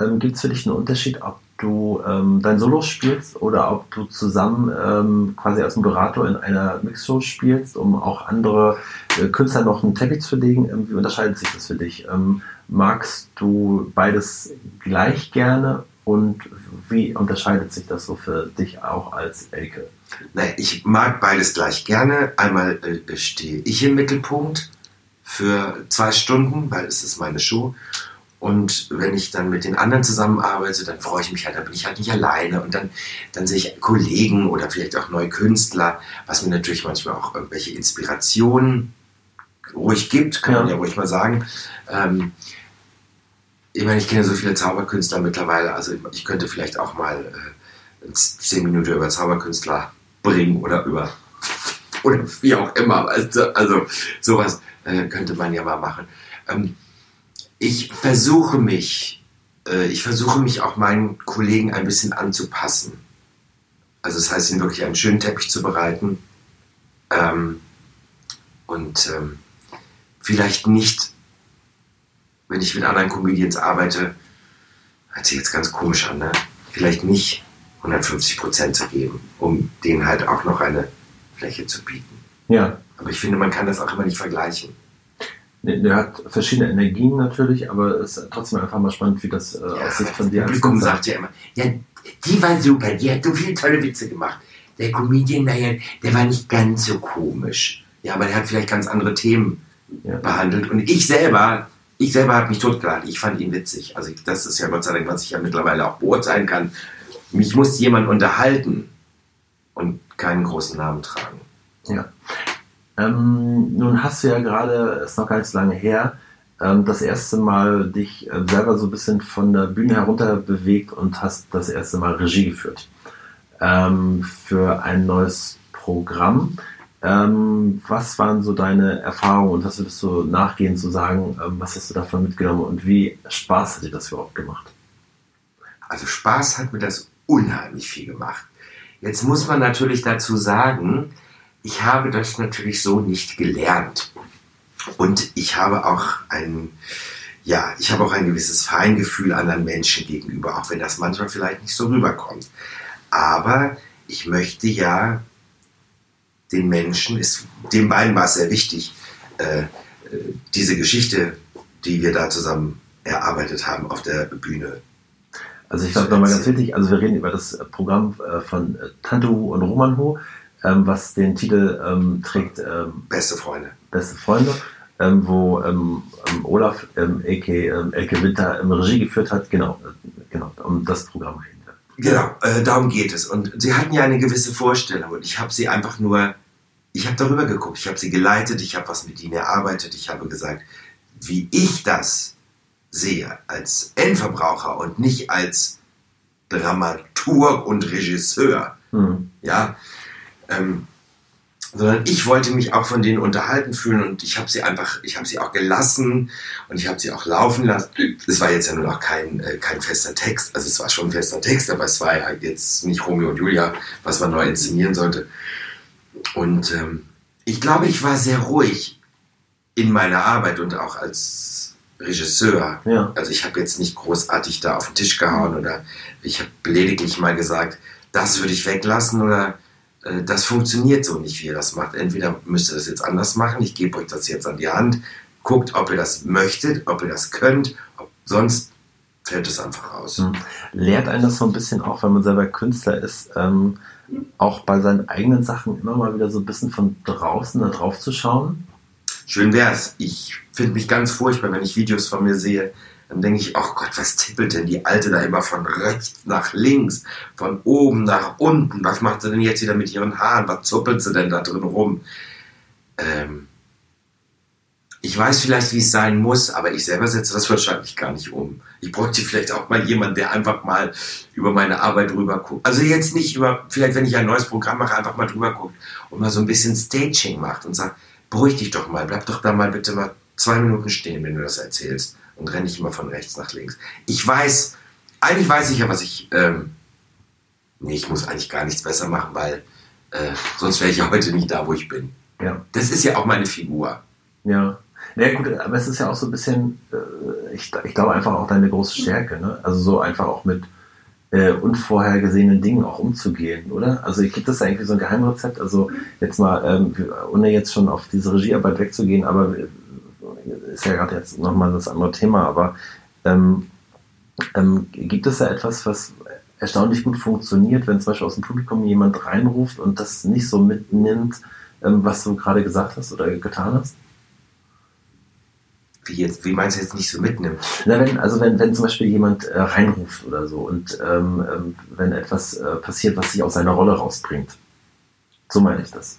Ähm, Gibt es für dich einen Unterschied, ob du ähm, dein Solo spielst oder ob du zusammen ähm, quasi als Moderator in einer Mixshow spielst, um auch andere äh, Künstler noch einen Teppich zu legen? Ähm, wie unterscheidet sich das für dich? Ähm, magst du beides gleich gerne und wie unterscheidet sich das so für dich auch als Elke? Nein, ich mag beides gleich gerne. Einmal äh, stehe ich im Mittelpunkt für zwei Stunden, weil es ist meine Show. Und wenn ich dann mit den anderen zusammenarbeite, dann freue ich mich halt, dann bin ich halt nicht alleine. Und dann, dann sehe ich Kollegen oder vielleicht auch neue Künstler, was mir natürlich manchmal auch irgendwelche Inspirationen ruhig gibt, kann ja. man ja ruhig mal sagen. Ähm, ich meine, ich kenne so viele Zauberkünstler mittlerweile, also ich könnte vielleicht auch mal äh, zehn Minuten über Zauberkünstler bringen oder über oder wie auch immer. Also, also sowas äh, könnte man ja mal machen. Ähm, ich versuche mich, äh, ich versuche mich auch meinen Kollegen ein bisschen anzupassen. Also das heißt, ihnen wirklich einen schönen Teppich zu bereiten ähm, und ähm, vielleicht nicht, wenn ich mit anderen Comedians arbeite, hört sich jetzt ganz komisch an, ne? vielleicht nicht 150 Prozent zu geben, um denen halt auch noch eine Fläche zu bieten. Ja. Aber ich finde, man kann das auch immer nicht vergleichen. Der hat verschiedene Energien natürlich, aber es ist trotzdem einfach mal spannend, wie das äh, ja, aus Sicht von dir Das Publikum sagt ja immer, ja, die war super, die hat so viele tolle Witze gemacht. Der Comedian, naja, der war nicht ganz so komisch. Ja, aber der hat vielleicht ganz andere Themen ja. behandelt. Und ich selber, ich selber habe mich totgelacht. Ich fand ihn witzig. Also das ist ja Gott sei Dank, was ich ja mittlerweile auch beurteilen kann. Mich muss jemand unterhalten und keinen großen Namen tragen. Ja. Ähm, nun hast du ja gerade, ist noch gar nicht so lange her, ähm, das erste Mal dich äh, selber so ein bisschen von der Bühne herunter bewegt und hast das erste Mal Regie geführt ähm, für ein neues Programm. Ähm, was waren so deine Erfahrungen und würdest du nachgehen zu sagen, ähm, was hast du davon mitgenommen und wie Spaß hat dir das überhaupt gemacht? Also Spaß hat mir das unheimlich viel gemacht. Jetzt muss man natürlich dazu sagen, ich habe das natürlich so nicht gelernt. Und ich habe auch ein, ja, ich habe auch ein gewisses Feingefühl anderen Menschen gegenüber, auch wenn das manchmal vielleicht nicht so rüberkommt. Aber ich möchte ja den Menschen, ist, dem beiden war es sehr wichtig, äh, äh diese Geschichte, die wir da zusammen erarbeitet haben auf der Bühne. Also ich glaube nochmal ganz wichtig, also wir reden über das Programm äh, von Tantu und Romanho ähm, was den Titel ähm, trägt ähm, Beste Freunde. Beste Freunde, ähm, wo ähm, Olaf AK, ähm, Elke Winter ähm, Regie geführt hat. Genau, äh, genau, um das Programm reden Genau, äh, darum geht es. Und sie hatten ja eine gewisse Vorstellung und ich habe sie einfach nur, ich habe darüber geguckt, ich habe sie geleitet, ich habe was mit ihnen erarbeitet, ich habe gesagt, wie ich das sehe als Endverbraucher und nicht als Dramaturg und Regisseur. Hm. Ja, ähm, sondern ich wollte mich auch von denen unterhalten fühlen und ich habe sie einfach, ich habe sie auch gelassen und ich habe sie auch laufen lassen. Es war jetzt ja nur noch kein, äh, kein fester Text, also es war schon ein fester Text, aber es war ja jetzt nicht Romeo und Julia, was man neu inszenieren sollte. Und ähm, ich glaube, ich war sehr ruhig in meiner Arbeit und auch als Regisseur. Ja. Also ich habe jetzt nicht großartig da auf den Tisch gehauen oder ich habe lediglich mal gesagt, das würde ich weglassen oder das funktioniert so nicht, wie ihr das macht. Entweder müsst ihr das jetzt anders machen, ich gebe euch das jetzt an die Hand, guckt, ob ihr das möchtet, ob ihr das könnt, ob sonst fällt es einfach raus. Hm. Lehrt einen das so ein bisschen auch, wenn man selber Künstler ist, ähm, auch bei seinen eigenen Sachen immer mal wieder so ein bisschen von draußen da drauf zu schauen? Schön wär's. Ich finde mich ganz furchtbar, wenn ich Videos von mir sehe. Dann denke ich, oh Gott, was tippelt denn die Alte da immer von rechts nach links, von oben nach unten? Was macht sie denn jetzt wieder mit ihren Haaren? Was zuppelt sie denn da drin rum? Ähm, ich weiß vielleicht, wie es sein muss, aber ich selber setze das wahrscheinlich gar nicht um. Ich bräuchte vielleicht auch mal jemanden, der einfach mal über meine Arbeit drüber guckt. Also jetzt nicht über, vielleicht wenn ich ein neues Programm mache, einfach mal drüber guckt und mal so ein bisschen Staging macht und sagt, beruhig dich doch mal, bleib doch da mal bitte mal zwei Minuten stehen, wenn du das erzählst und renn nicht immer von rechts nach links. Ich weiß, eigentlich weiß ich ja, was ich, ähm, nee, ich muss eigentlich gar nichts besser machen, weil äh, sonst wäre ich ja heute nicht da, wo ich bin. Ja. Das ist ja auch meine Figur. Ja. Na ja, gut, aber es ist ja auch so ein bisschen, äh, ich, ich glaube einfach auch deine große Stärke, ne? Also so einfach auch mit äh, unvorhergesehenen Dingen auch umzugehen, oder? Also gibt es da irgendwie so ein Geheimrezept? Also jetzt mal, ähm, ohne jetzt schon auf diese Regiearbeit wegzugehen, aber ist ja gerade jetzt nochmal das andere Thema, aber ähm, ähm, gibt es da etwas, was erstaunlich gut funktioniert, wenn zum Beispiel aus dem Publikum jemand reinruft und das nicht so mitnimmt, ähm, was du gerade gesagt hast oder getan hast? Wie, jetzt, wie meinst du jetzt nicht so mitnimmt? Na, wenn, also wenn, wenn zum Beispiel jemand äh, reinruft oder so und ähm, ähm, wenn etwas äh, passiert, was sich aus seiner Rolle rausbringt. So meine ich das.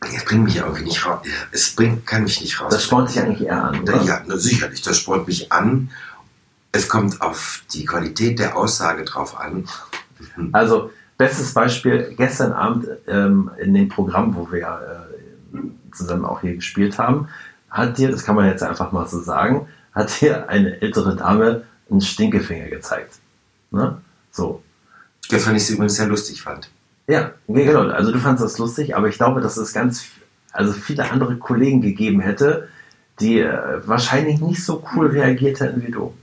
Es bringt mich irgendwie nicht raus. Es bringt, kann mich nicht raus. Das spornt sich eigentlich eher an, oder? Ja, na, sicherlich, das spornt mich an. Es kommt auf die Qualität der Aussage drauf an. Also, bestes Beispiel, gestern Abend ähm, in dem Programm, wo wir äh, zusammen auch hier gespielt haben, hat dir, das kann man jetzt einfach mal so sagen, hat dir eine ältere Dame einen Stinkefinger gezeigt. Ne? So. Das fand ich übrigens sehr lustig fand. Ja, genau. Also du fandest das lustig, aber ich glaube, dass es ganz, also viele andere Kollegen gegeben hätte, die äh, wahrscheinlich nicht so cool reagiert hätten wie du.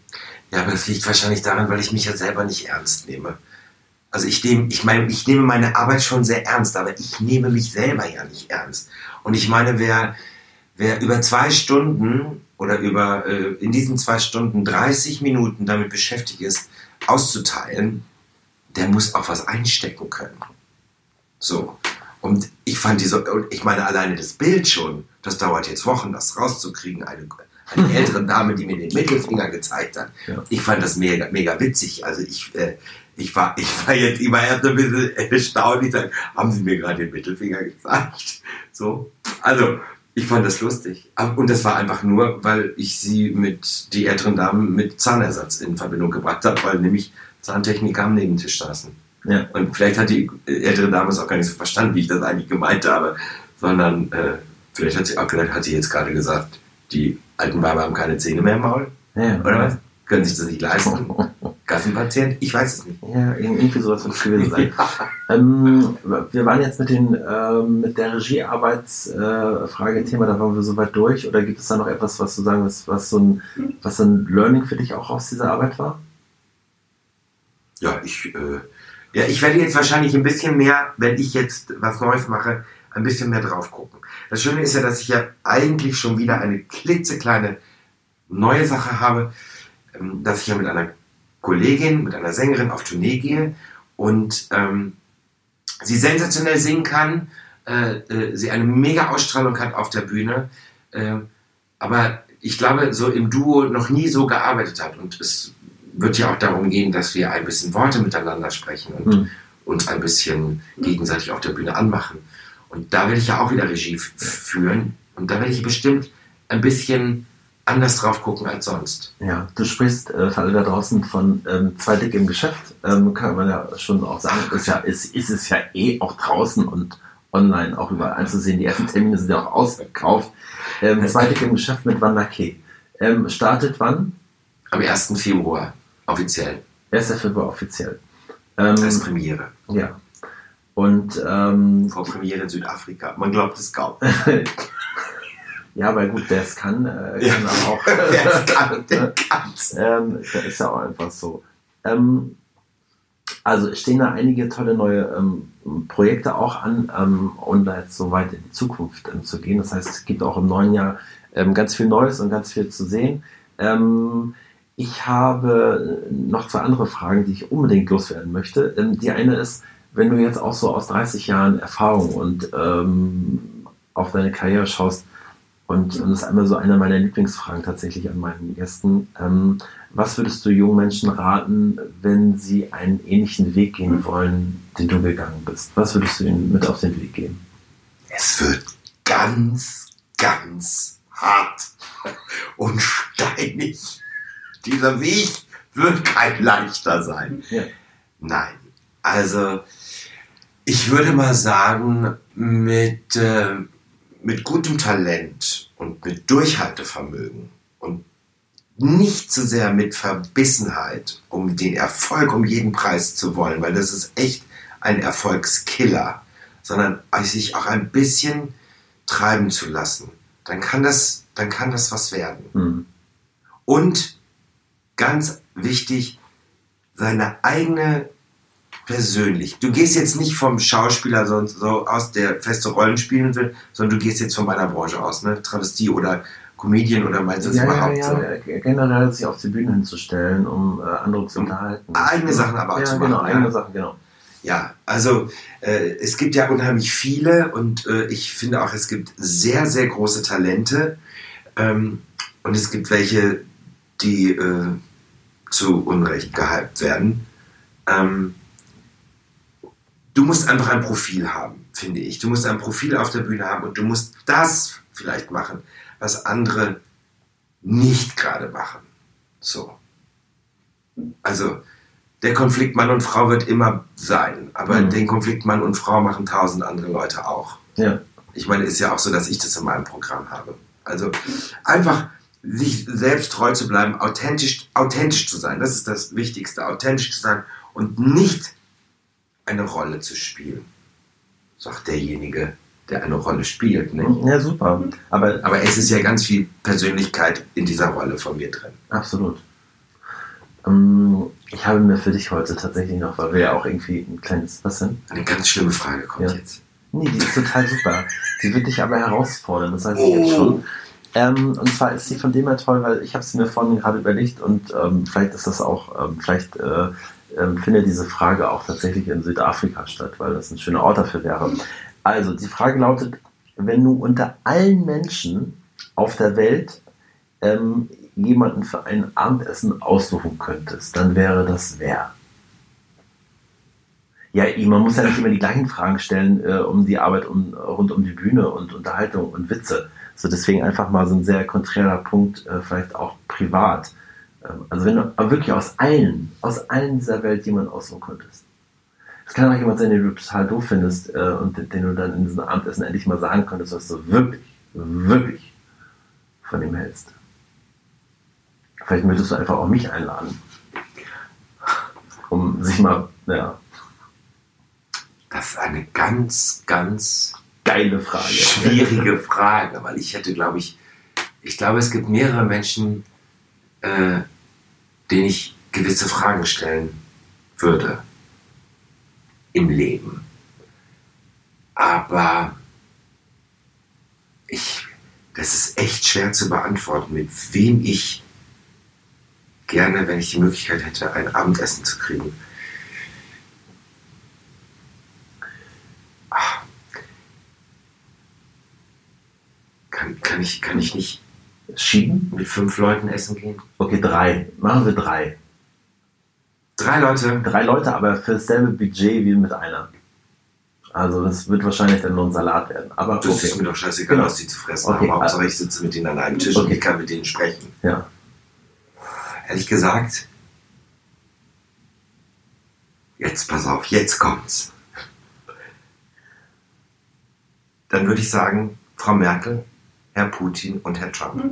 Ja, aber das liegt wahrscheinlich daran, weil ich mich ja selber nicht ernst nehme. Also ich nehme, ich meine, ich nehme meine Arbeit schon sehr ernst, aber ich nehme mich selber ja nicht ernst. Und ich meine, wer, wer über zwei Stunden oder über äh, in diesen zwei Stunden 30 Minuten damit beschäftigt ist, auszuteilen, der muss auch was einstecken können. So. Und ich fand diese, ich meine, alleine das Bild schon, das dauert jetzt Wochen, das rauszukriegen. Eine, eine ältere Dame, die mir den Mittelfinger gezeigt hat. Ja. Ich fand das mega, mega witzig. Also ich, äh, ich war, ich war jetzt immer erst ein bisschen erstaunt. Ich sage, haben Sie mir gerade den Mittelfinger gezeigt? So. Also, ich fand das lustig. Und das war einfach nur, weil ich sie mit, die älteren Damen mit Zahnersatz in Verbindung gebracht habe, weil nämlich Zahntechniker am Nebentisch saßen. Ja. Und vielleicht hat die ältere Dame es auch gar nicht so verstanden, wie ich das eigentlich gemeint habe, sondern äh, vielleicht hat sie auch vielleicht hat sie jetzt gerade gesagt, die alten Weiber haben keine Zähne mehr im Maul, Ja, oder was? Können sich das nicht leisten? Gassenpatient? Ich weiß es nicht. Ja, irgendwie sowas wird es gewesen sein. ähm, wir waren jetzt mit, den, ähm, mit der Regiearbeitsfrage-Thema, da waren wir soweit durch. Oder gibt es da noch etwas, was du sagen willst, was so ein, was so ein Learning für dich auch aus dieser Arbeit war? Ja, ich, äh, ja, ich werde jetzt wahrscheinlich ein bisschen mehr, wenn ich jetzt was Neues mache, ein bisschen mehr drauf gucken. Das Schöne ist ja, dass ich ja eigentlich schon wieder eine klitzekleine neue Sache habe, ähm, dass ich ja mit einer Kollegin, mit einer Sängerin auf Tournee gehe und ähm, sie sensationell singen kann, äh, äh, sie eine mega Ausstrahlung hat auf der Bühne, äh, aber ich glaube, so im Duo noch nie so gearbeitet hat und es wird ja auch darum gehen, dass wir ein bisschen Worte miteinander sprechen und Hm. uns ein bisschen gegenseitig auf der Bühne anmachen. Und da werde ich ja auch wieder Regie führen und da werde ich bestimmt ein bisschen anders drauf gucken als sonst. Ja, du sprichst äh, für alle da draußen von ähm, zwei Dick im Geschäft. Ähm, kann man ja schon auch sagen, ist, ja, ist, ist es ja eh auch draußen und online auch überall einzusehen. Die ersten Termine sind ja auch ausverkauft. Ähm, zwei Dick im Geschäft mit Wanda K. Ähm, startet wann? Am 1. Februar offiziell 1. Februar offiziell. Ähm, als Premiere. ja. Und ähm, Vor Premiere in Südafrika. Man glaubt es kaum. ja, weil gut, wer es kann, äh, kann auch. Wer es kann, der kann's. Ähm, das ist ja auch einfach so. Ähm, also stehen da einige tolle neue ähm, Projekte auch an, ähm, um da jetzt so weit in die Zukunft ähm, zu gehen. Das heißt, es gibt auch im neuen Jahr ähm, ganz viel Neues und ganz viel zu sehen. Ähm, ich habe noch zwei andere Fragen, die ich unbedingt loswerden möchte. Ähm, die eine ist, wenn du jetzt auch so aus 30 Jahren Erfahrung und ähm, auf deine Karriere schaust, und, und das ist einmal so eine meiner Lieblingsfragen tatsächlich an meinen Gästen. Ähm, was würdest du jungen Menschen raten, wenn sie einen ähnlichen Weg gehen wollen, den du gegangen bist? Was würdest du ihnen mit auf den Weg geben? Es wird ganz, ganz hart und steinig. Dieser Weg wird kein leichter sein. Ja. Nein, also ich würde mal sagen, mit, äh, mit gutem Talent und mit Durchhaltevermögen und nicht zu sehr mit Verbissenheit, um den Erfolg um jeden Preis zu wollen, weil das ist echt ein Erfolgskiller, sondern sich auch ein bisschen treiben zu lassen, dann kann das, dann kann das was werden. Mhm. Und ganz wichtig, seine eigene persönlich. Du gehst jetzt nicht vom Schauspieler so, so aus, der feste Rollen spielen will, sondern du gehst jetzt von meiner Branche aus, ne? Travestie oder Comedian oder meinst du das Ja, überhaupt ja, so? ja, generell sich auf die Bühne hinzustellen, um äh, andere zu Um unterhalten. eigene Sachen aber auch ja, zu genau, machen, ja. eigene Sachen, genau. Ja, also äh, es gibt ja unheimlich viele und äh, ich finde auch, es gibt sehr, sehr große Talente ähm, und es gibt welche, die äh, zu Unrecht gehypt werden. Ähm, du musst einfach ein Profil haben, finde ich. Du musst ein Profil auf der Bühne haben und du musst das vielleicht machen, was andere nicht gerade machen. So. Also, der Konflikt Mann und Frau wird immer sein, aber Mhm. den Konflikt Mann und Frau machen tausend andere Leute auch. Ja. Ich meine, ist ja auch so, dass ich das in meinem Programm habe. Also einfach sich selbst treu zu bleiben, authentisch, authentisch zu sein, das ist das Wichtigste, authentisch zu sein und nicht eine Rolle zu spielen, sagt derjenige, der eine Rolle spielt. Ne? ja, super. Aber Aber es ist ja ganz viel Persönlichkeit in dieser Rolle von mir drin. Absolut. Ähm, ich habe mir für dich heute tatsächlich noch, weil wir ja auch irgendwie ein kleines, was denn? Eine ganz schlimme Frage kommt Ja. jetzt. Nee, die ist total super. Die wird dich aber herausfordern, das heißt Oh. jetzt schon. Ähm, und zwar ist sie von dem her toll, weil ich habe sie mir vorhin gerade überlegt und ähm, vielleicht ist das auch, ähm, vielleicht äh, ähm, findet diese Frage auch tatsächlich in Südafrika statt, weil das ein schöner Ort dafür wäre. Also, die Frage lautet, wenn du unter allen Menschen auf der Welt ähm, jemanden für ein Abendessen aussuchen könntest, dann wäre das wer? Ja, man muss ja nicht immer die gleichen Fragen stellen äh, um die Arbeit um, rund um die Bühne und Unterhaltung und Witze. So deswegen einfach mal so ein sehr konträrer Punkt, äh, vielleicht auch privat. Ähm, also wenn du wirklich aus allen, aus allen dieser Welt jemanden aussuchen könntest. Es kann auch jemand sein, den du total doof findest äh, und den, den du dann in diesem Abendessen endlich mal sagen könntest, was du wirklich, wirklich von ihm hältst. Vielleicht möchtest du einfach auch mich einladen. Um sich mal, ja, Das ist eine ganz, ganz geile Frage. schwierige Frage, weil ich hätte, glaube ich, ich glaube, es gibt mehrere Menschen, äh, denen ich gewisse Fragen stellen würde im Leben. Aber ich, das ist echt schwer zu beantworten, mit wem ich gerne, wenn ich die Möglichkeit hätte, ein Abendessen zu kriegen. Kann, kann, ich, kann ich nicht Schieben? mit fünf Leuten essen gehen? Okay, drei. Machen wir drei. Drei Leute? Drei Leute, aber für dasselbe Budget wie mit einer. Also das wird wahrscheinlich dann nur ein Salat werden. Aber Das ist mir okay. doch scheißegal, Genau. was die zu fressen Okay, haben. Hauptsache ich sitze mit denen an einem Tisch und Okay. ich kann mit denen sprechen. Ja. Ehrlich gesagt, jetzt pass auf, jetzt kommt's. Dann würde ich sagen, Frau Merkel, Herr Putin und Herr Trump.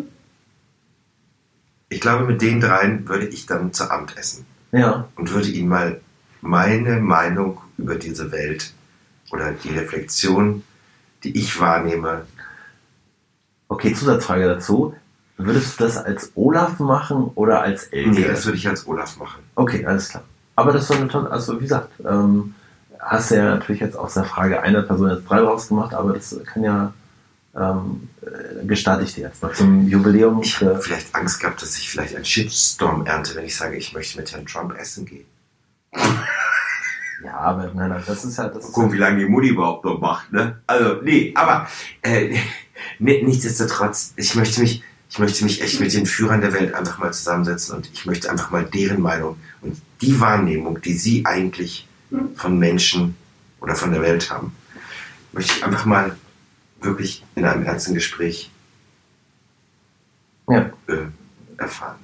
Ich glaube, mit den dreien würde ich dann zu Amt essen Ja. und würde ihnen mal meine Meinung über diese Welt oder die Reflexion, die ich wahrnehme, Okay, Zusatzfrage dazu. Würdest du das als Olaf machen oder als Elke? nee, das würde ich als Olaf machen. Okay, alles klar. Aber das ist eine tolle, also wie gesagt, ähm, hast du ja natürlich jetzt aus der Frage einer Person jetzt drei rausgemacht, aber das kann ja ähm, äh, gestatte ich dir jetzt mal zum Jubiläum. Ich habe vielleicht Angst gehabt, dass ich vielleicht einen Shitstorm ernte, wenn ich sage, ich möchte mit Herrn Trump essen gehen. Ja, aber nein, nein, das ist ja. Das ist Gucken, wie lange die Mutti überhaupt noch macht, ne? Also, nee, aber äh, nee, nichtsdestotrotz, ich möchte mich, ich möchte mich echt mit den Führern der Welt einfach mal zusammensetzen und ich möchte einfach mal deren Meinung und die Wahrnehmung, die sie eigentlich von Menschen oder von der Welt haben, möchte ich einfach mal wirklich in einem ernsten Gespräch Ja. äh, erfahren.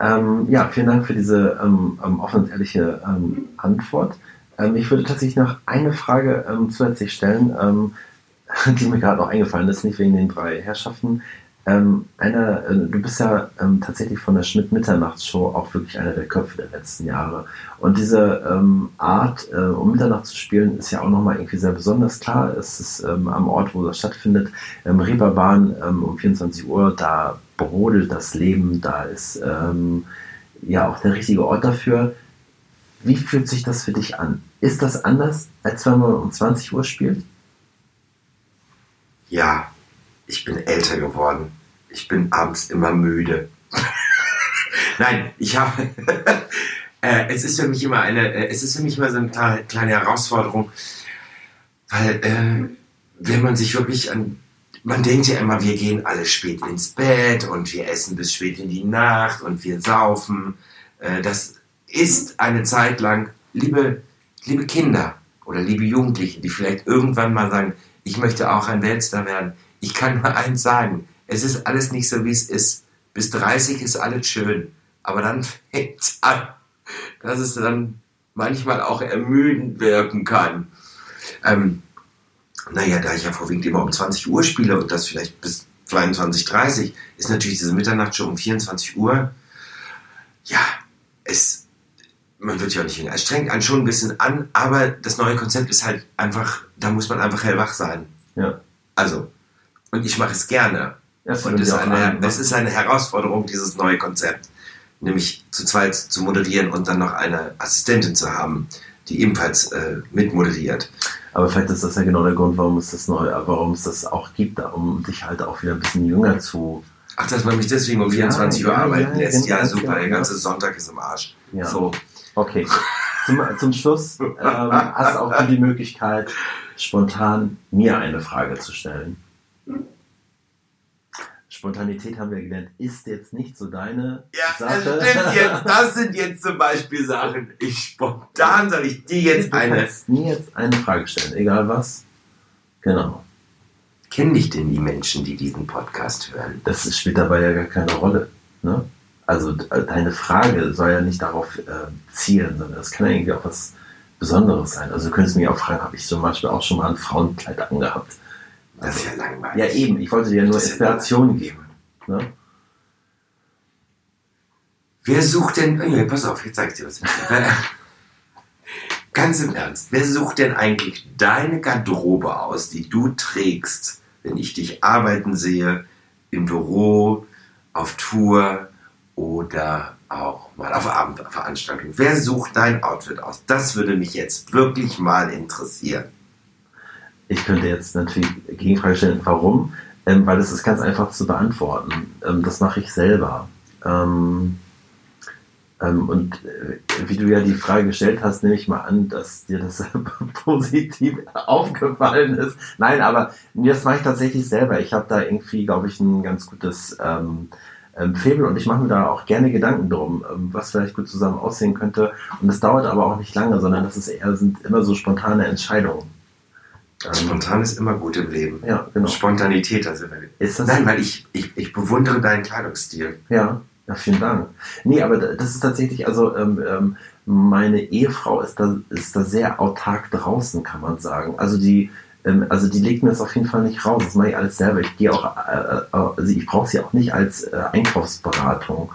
Ähm, ja, vielen Dank für diese ähm, ähm, offene und ehrliche ähm, Antwort. Ähm, ich würde tatsächlich noch eine Frage ähm, zusätzlich stellen, die mir gerade noch eingefallen ist, nicht wegen den drei Herrschaften. Ähm, einer, äh, du bist ja ähm, tatsächlich von der Schmidt-Mitternachtsshow auch wirklich einer der Köpfe der letzten Jahre. Und diese ähm, Art, äh, um Mitternacht zu spielen, ist ja auch nochmal irgendwie sehr besonders. Klar, es ist ähm, am Ort, wo das stattfindet, ähm, Reeperbahn ähm, um 24 Uhr, da brodelt das Leben, da ist ähm, ja auch der richtige Ort dafür. Wie fühlt sich das für dich an? Ist das anders, als wenn man um 20 Uhr spielt? Ja, ich bin älter geworden. Ich bin abends immer müde. Nein, ich habe. äh, es ist für mich immer eine. Äh, es ist für mich immer so eine kleine, kleine Herausforderung, weil äh, wenn man sich wirklich an. Man denkt ja immer, wir gehen alle spät ins Bett und wir essen bis spät in die Nacht und wir saufen. Äh, das ist eine Zeit lang, liebe, liebe Kinder oder liebe Jugendliche, die vielleicht irgendwann mal sagen, ich möchte auch ein Weltstar werden. Ich kann nur eins sagen, es ist alles nicht so, wie es ist. Bis 30 ist alles schön. Aber dann fängt es an, dass es dann manchmal auch ermüdend wirken kann. Ähm, naja, da ich ja vorwiegend immer um 20 Uhr spiele und das vielleicht bis 22, 30, ist natürlich diese Mitternacht schon um 24 Uhr. Ja, es, man wird ja auch nicht jünger. Es strengt einen schon ein bisschen an, aber das neue Konzept ist halt einfach, da muss man einfach hellwach sein. Ja. Also, und ich mache es gerne. Das Und es ist eine, es ist eine Herausforderung, dieses neue Konzept. Nämlich zu zweit zu moderieren und dann noch eine Assistentin zu haben, die ebenfalls äh, mitmoderiert. Aber vielleicht ist das ja genau der Grund, warum es das neu, warum es das auch gibt, um dich halt auch wieder ein bisschen jünger zu. Ach, dass man mich deswegen um Ja, 24 Uhr ja, arbeiten ja, lässt. Ja, ganz super, genau, der ja. ganze Sonntag ist im Arsch. Ja. So, Okay. Zum, zum Schluss ähm, hast auch du die Möglichkeit, spontan mir eine Frage zu stellen. Spontanität haben wir gelernt, ist jetzt nicht so deine Ja, das Sache. stimmt jetzt. Das sind jetzt zum Beispiel Sachen. Ich spontan soll ich dir jetzt Du eine. kannst mir jetzt eine Frage stellen, egal was. Genau. Kennen dich denn die Menschen, die diesen Podcast hören? Das ist- spielt dabei ja gar keine Rolle. Ne? Also d- deine Frage soll ja nicht darauf äh, zielen, sondern es kann ja irgendwie auch was Besonderes sein. Also du könntest mich auch fragen, habe ich zum Beispiel auch schon mal ein Frauenkleid angehabt? Das ist ja langweilig. Ja eben, ich wollte dir nur ja Inspiration geben. Ne? Wer sucht denn, oh, pass auf, jetzt sag ich dir was. Ganz im Ernst, wer sucht denn eigentlich deine Garderobe aus, die du trägst, wenn ich dich arbeiten sehe, im Büro, auf Tour oder auch mal auf Abendveranstaltung? Wer sucht dein Outfit aus? Das würde mich jetzt wirklich mal interessieren. Ich könnte jetzt natürlich Gegenfrage stellen, warum? Ähm, weil es ist ganz einfach zu beantworten. Ähm, das mache ich selber. Ähm, ähm, und äh, wie du ja die Frage gestellt hast, nehme ich mal an, dass dir das positiv aufgefallen ist. Nein, aber das mache ich tatsächlich selber. Ich habe da irgendwie, glaube ich, ein ganz gutes ähm, ähm, Faible und ich mache mir da auch gerne Gedanken drum, ähm, was vielleicht gut zusammen aussehen könnte. Und das dauert aber auch nicht lange, sondern das ist eher, sind immer so spontane Entscheidungen. Ähm, Spontan ist immer gut im Leben. ja, genau. Spontanität, also Ist das Nein, weil ich, ich, ich bewundere deinen Kleidungsstil. Ja, ja, vielen Dank. Nee, aber da- das ist tatsächlich, also ähm, ähm, meine Ehefrau ist da, ist da sehr autark draußen, kann man sagen. Also die, ähm, also die legt mir das auf jeden Fall nicht raus. Das mache ich alles selber. Ich gehe auch, äh, äh, also ich brauche sie auch nicht als äh, Einkaufsberatung,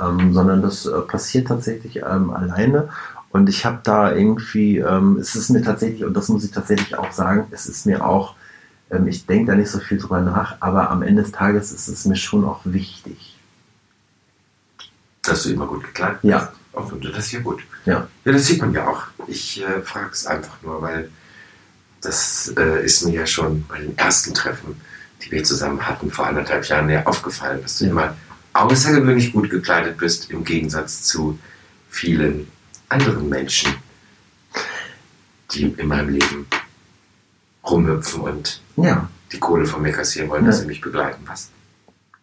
ähm, sondern das äh, passiert tatsächlich ähm, alleine. Und ich habe da irgendwie, ähm, es ist mir tatsächlich, und das muss ich tatsächlich auch sagen, es ist mir auch, ähm, ich denke da nicht so viel drüber nach, aber am Ende des Tages ist es mir schon auch wichtig. Dass du immer gut gekleidet Ja. bist. Auch und das ist ja gut. Ja. Ja, das sieht man ja auch. Ich äh, frage es einfach nur, weil das äh, ist mir ja schon bei den ersten Treffen die wir zusammen hatten vor anderthalb Jahren, mir aufgefallen, dass du immer außergewöhnlich gut gekleidet bist, im Gegensatz zu vielen anderen Menschen, die in meinem Leben rumhüpfen und Ja, die Kohle von mir kassieren wollen, dass Ja. sie mich begleiten. Was?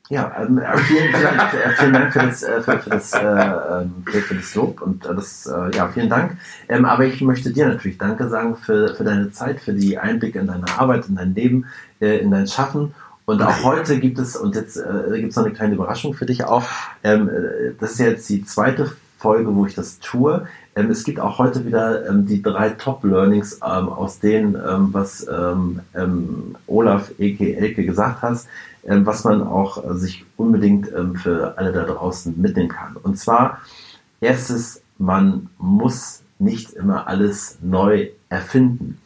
ja ähm, äh, vielen, vielen, Dank, äh, vielen Dank für das, äh, für, für, das, äh, ähm, für, für das Lob und äh, das, äh, ja, vielen Dank. Ähm, aber ich möchte dir natürlich Danke sagen für, für deine Zeit, für die Einblicke in deine Arbeit, in dein Leben, äh, in dein Schaffen. Und auch heute gibt es, und jetzt äh, gibt es noch eine kleine Überraschung für dich auch, ähm, äh, das ist jetzt die zweite Folge, wo ich das tue. Ähm, es gibt auch heute wieder ähm, die drei Top-Learnings ähm, aus denen, ähm, was ähm, ähm, Olaf Eke Elke gesagt hat, was man auch äh, sich unbedingt für alle da draußen mitnehmen kann. Und zwar, erstes, man muss nicht immer alles neu erfinden.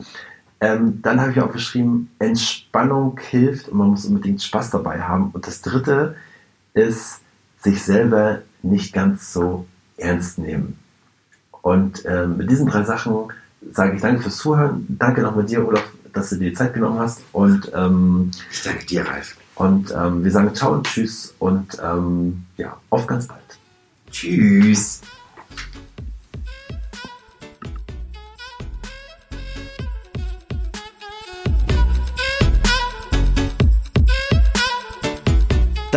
Dann habe ich auch geschrieben, Entspannung hilft und man muss unbedingt Spaß dabei haben. Und das dritte ist, sich selber nicht ganz so ernst nehmen. Und ähm, mit diesen drei Sachen sage ich danke fürs Zuhören. Danke nochmal dir, Olaf, dass du dir die Zeit genommen hast. Und, ähm, Ich danke dir, Ralf. und ähm, wir sagen ciao und tschüss und ähm, ja, auf ganz bald. Tschüss.